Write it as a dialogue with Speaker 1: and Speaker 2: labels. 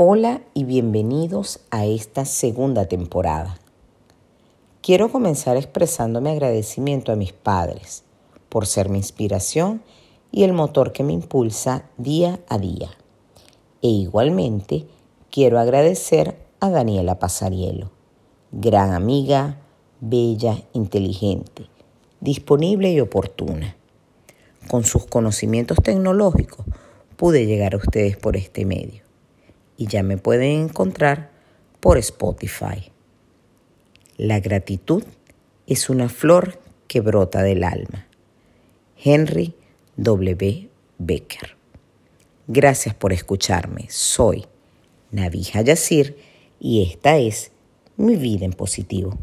Speaker 1: Hola y bienvenidos a esta segunda temporada. Quiero comenzar expresando mi agradecimiento a mis padres por ser mi inspiración y el motor que me impulsa día a día. E igualmente quiero agradecer a Daniela Pasarielo, gran amiga, bella, inteligente, disponible y oportuna. Con sus conocimientos tecnológicos pude llegar a ustedes por este medio y ya me pueden encontrar por Spotify. La gratitud es una flor que brota del alma. Henry W. Becker. Gracias por escucharme. Soy Navija Yacir y esta es Mi Vida en Positivo.